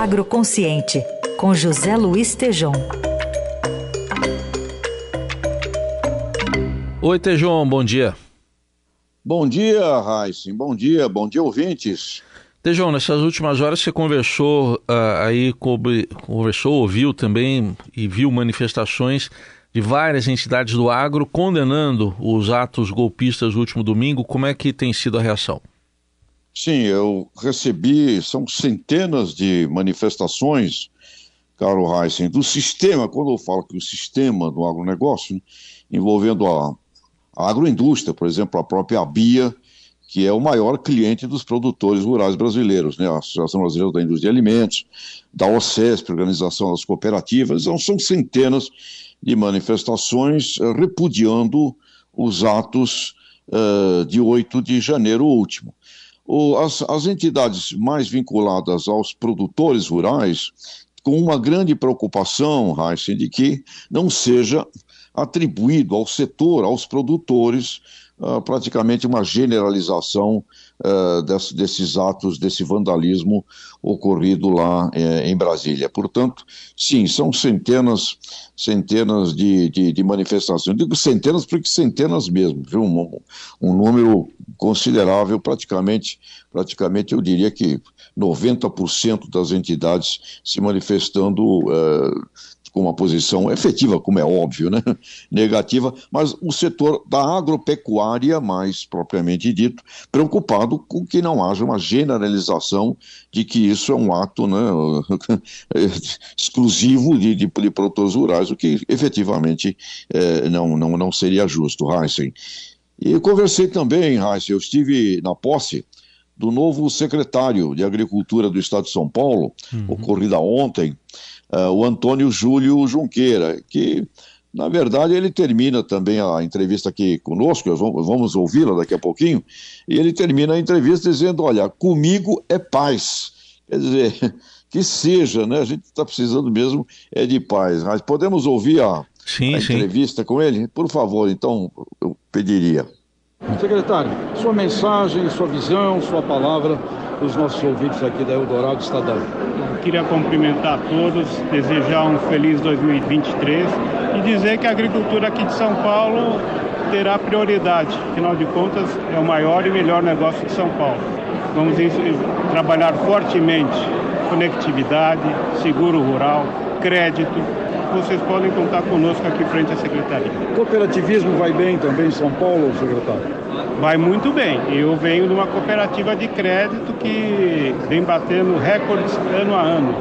Agroconsciente, com José Luiz Tejom. Oi, Tejom, bom dia. Bom dia, Raíssen. Bom dia, bom dia, ouvintes. Tejão, nessas últimas horas você conversou uh, aí, conversou, ouviu também e viu manifestações de várias entidades do agro condenando os atos golpistas do último domingo. Como é que tem sido a reação? Sim, eu recebi, são centenas de manifestações, caro Heisen, do sistema, quando eu falo que o sistema do agronegócio, envolvendo a, a agroindústria, por exemplo, a própria BIA, que é o maior cliente dos produtores rurais brasileiros, né? a Associação Brasileira da Indústria de Alimentos, da OCESP, Organização das Cooperativas, então, são centenas de manifestações uh, repudiando os atos uh, de 8 de janeiro último. O, as, as entidades mais vinculadas aos produtores rurais, com uma grande preocupação, Heisen, de que não seja atribuído ao setor, aos produtores, uh, praticamente uma generalização uh, desse, desses atos, desse vandalismo ocorrido lá eh, em Brasília. Portanto, sim, são centenas, centenas de, de, de manifestações. Digo centenas porque centenas mesmo, viu? Um, um número considerável, praticamente, praticamente eu diria que 90% das entidades se manifestando uh, com uma posição efetiva, como é óbvio, né? negativa, mas o setor da agropecuária, mais propriamente dito, preocupado com que não haja uma generalização de que isso é um ato né, exclusivo de, de, de, produtores rurais, o que efetivamente é, não, não, não seria justo, Heisen. E conversei também, Heisen, eu estive na posse do novo secretário de Agricultura do Estado de São Paulo, uhum. ocorrida ontem, uh, o Antônio Júlio Junqueira, que, na verdade, ele termina também a entrevista aqui conosco, vamos, ouvi-la daqui a pouquinho, e ele termina a entrevista dizendo: Olha, comigo é paz. Quer dizer, que seja, né? A gente está precisando mesmo é de paz. Mas podemos ouvir a, sim, a entrevista sim. com ele? Por favor, então, eu pediria. Secretário, sua mensagem, sua visão, sua palavra para os nossos ouvintes aqui da Eldorado Estadão. Queria cumprimentar todos, desejar um feliz 2023 e dizer que a agricultura aqui de São Paulo terá prioridade. Afinal de contas, é o maior e melhor negócio de São Paulo. Vamos trabalhar fortemente conectividade, seguro rural, crédito, vocês podem contar conosco aqui frente à secretaria. Cooperativismo vai bem também em São Paulo, secretário? Vai muito bem. Eu venho de uma cooperativa de crédito que vem batendo recordes ano a ano.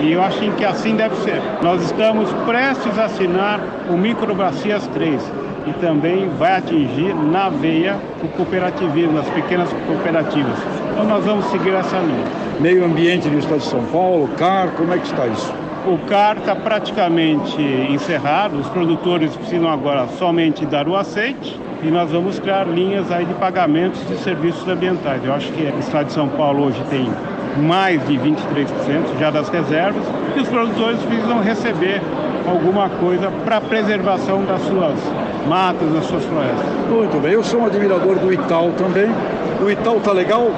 E eu acho que assim deve ser. Nós estamos prestes a assinar o Microbacias 3 e também vai atingir na veia o cooperativismo, as pequenas cooperativas. Então nós vamos seguir essa linha. Meio ambiente do Estado de São Paulo, CAR, como é que está isso? O CAR está praticamente encerrado, os produtores precisam agora somente dar o aceite e nós vamos criar linhas aí de pagamentos de serviços ambientais. Eu acho que o Estado de São Paulo hoje tem mais de 23% já das reservas e os produtores precisam receber alguma coisa para preservação das suas matas, das suas florestas. Muito bem, eu sou um admirador do Itaú também. O Itaú tá legal?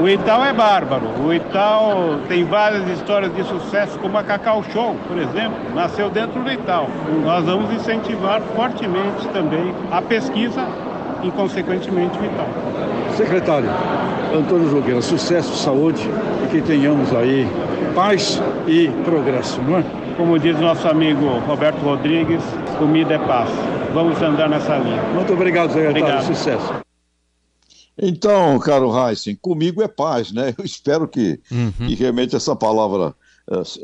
o Itaú é bárbaro. O Itaú tem várias histórias de sucesso, como a Cacau Show, por exemplo, nasceu dentro do Itaú. Nós vamos incentivar fortemente também a pesquisa e, consequentemente, o Itaú. Secretário, Antônio Jogueira, sucesso, saúde e que tenhamos aí paz e progresso, não é? Como diz nosso amigo Roberto Rodrigues, comida é paz. Vamos andar nessa linha. Muito obrigado, secretário. Obrigado. Sucesso. Então, caro Heisen, comigo é paz, né? Eu espero que, uhum. que realmente essa palavra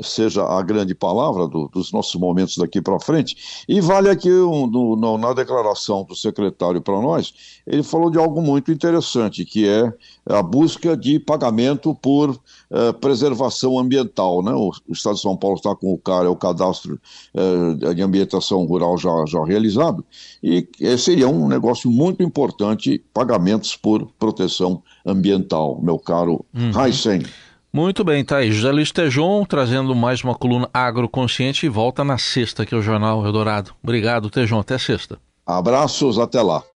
seja a grande palavra do, dos nossos momentos daqui para frente. E vale aqui um, no, na declaração do secretário para nós, ele falou de algo muito interessante, que é a busca de pagamento por uh, preservação ambiental. Né? O, o, Estado de São Paulo está com o CAR, é o cadastro uh, de ambientação rural já, já realizado, e seria um negócio muito importante, pagamentos por proteção ambiental, meu caro uhum. Heisen. Muito bem, tá aí. José Luiz Tejon trazendo mais uma coluna agroconsciente e volta na sexta aqui é o Jornal Eldorado. Obrigado, Tejon. Até sexta. Abraços, até lá.